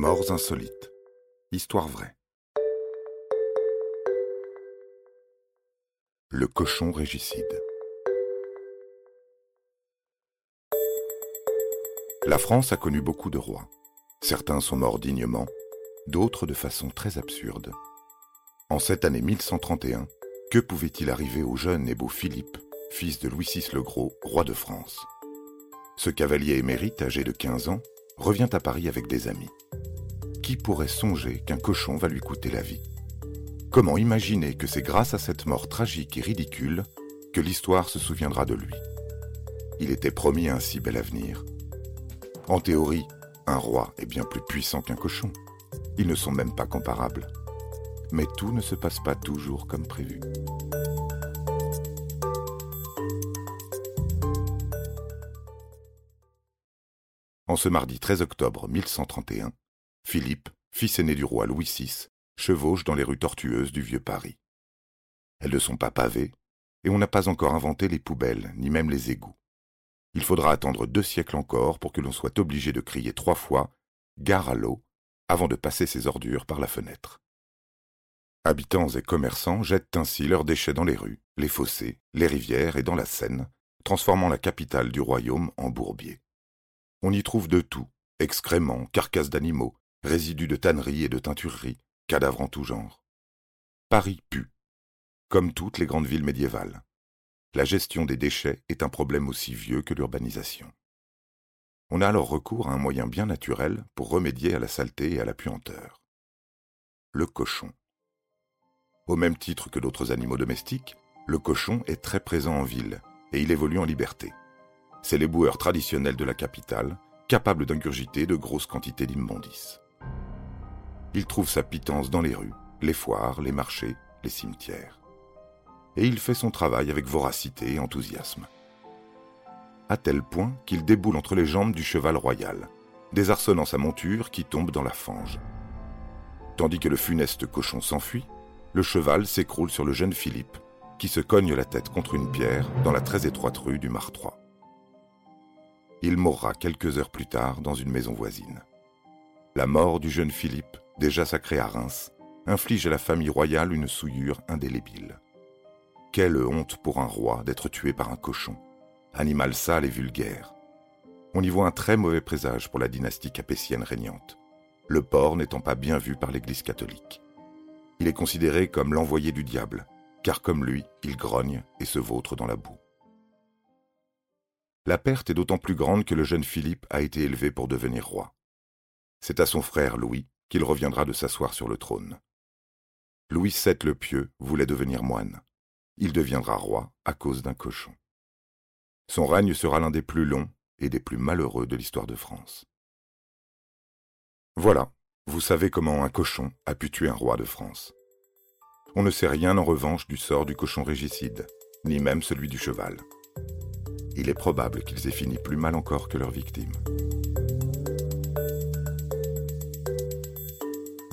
Morts insolites. Histoire vraie. Le cochon régicide. La France a connu beaucoup de rois. Certains sont morts dignement, d'autres de façon très absurde. En cette année 1131, que pouvait-il arriver au jeune et beau Philippe, fils de Louis VI le Gros, roi de France? Ce cavalier émérite, âgé de 15 ans, revient à Paris avec des amis. Qui pourrait songer qu'un cochon va lui coûter la vie Comment imaginer que c'est grâce à cette mort tragique et ridicule que l'histoire se souviendra de lui? Il était promis un si bel avenir. En théorie, un roi est bien plus puissant qu'un cochon. Ils ne sont même pas comparables. Mais tout ne se passe pas toujours comme prévu. En ce mardi 13 octobre 1131, Philippe, fils aîné du roi Louis VI, chevauche dans les rues tortueuses du vieux Paris. Elles ne sont pas pavées, et on n'a pas encore inventé les poubelles, ni même les égouts. Il faudra attendre deux siècles encore pour que l'on soit obligé de crier trois fois Gare à l'eau avant de passer ses ordures par la fenêtre. Habitants et commerçants jettent ainsi leurs déchets dans les rues, les fossés, les rivières et dans la Seine, transformant la capitale du royaume en bourbier. On y trouve de tout excréments, carcasses d'animaux, résidus de tanneries et de teintureries, cadavres en tout genre. Paris pue, comme toutes les grandes villes médiévales. La gestion des déchets est un problème aussi vieux que l'urbanisation. On a alors recours à un moyen bien naturel pour remédier à la saleté et à la puanteur. Le cochon. Au même titre que d'autres animaux domestiques, le cochon est très présent en ville et il évolue en liberté. C'est l'éboueur traditionnel de la capitale, capable d'ingurgiter de grosses quantités d'immondices. Il trouve sa pitance dans les rues, les foires, les marchés, les cimetières. Et il fait son travail avec voracité et enthousiasme. À tel point qu'il déboule entre les jambes du cheval royal, désarçonnant sa monture qui tombe dans la fange. Tandis que le funeste cochon s'enfuit, le cheval s'écroule sur le jeune Philippe, qui se cogne la tête contre une pierre dans la très étroite rue du Martroi. Il mourra quelques heures plus tard dans une maison voisine. La mort du jeune Philippe, déjà sacré à Reims, inflige à la famille royale une souillure indélébile. Quelle honte pour un roi d'être tué par un cochon, animal sale et vulgaire. On y voit un très mauvais présage pour la dynastie capétienne régnante, le porc n'étant pas bien vu par l'Église catholique. Il est considéré comme l'envoyé du diable, car comme lui, il grogne et se vautre dans la boue. La perte est d'autant plus grande que le jeune Philippe a été élevé pour devenir roi. C'est à son frère Louis qu'il reviendra de s'asseoir sur le trône. Louis VII le Pieux voulait devenir moine. Il deviendra roi à cause d'un cochon. Son règne sera l'un des plus longs et des plus malheureux de l'histoire de France. Voilà, vous savez comment un cochon a pu tuer un roi de France. On ne sait rien en revanche du sort du cochon régicide, ni même celui du cheval il est probable qu'ils aient fini plus mal encore que leurs victimes.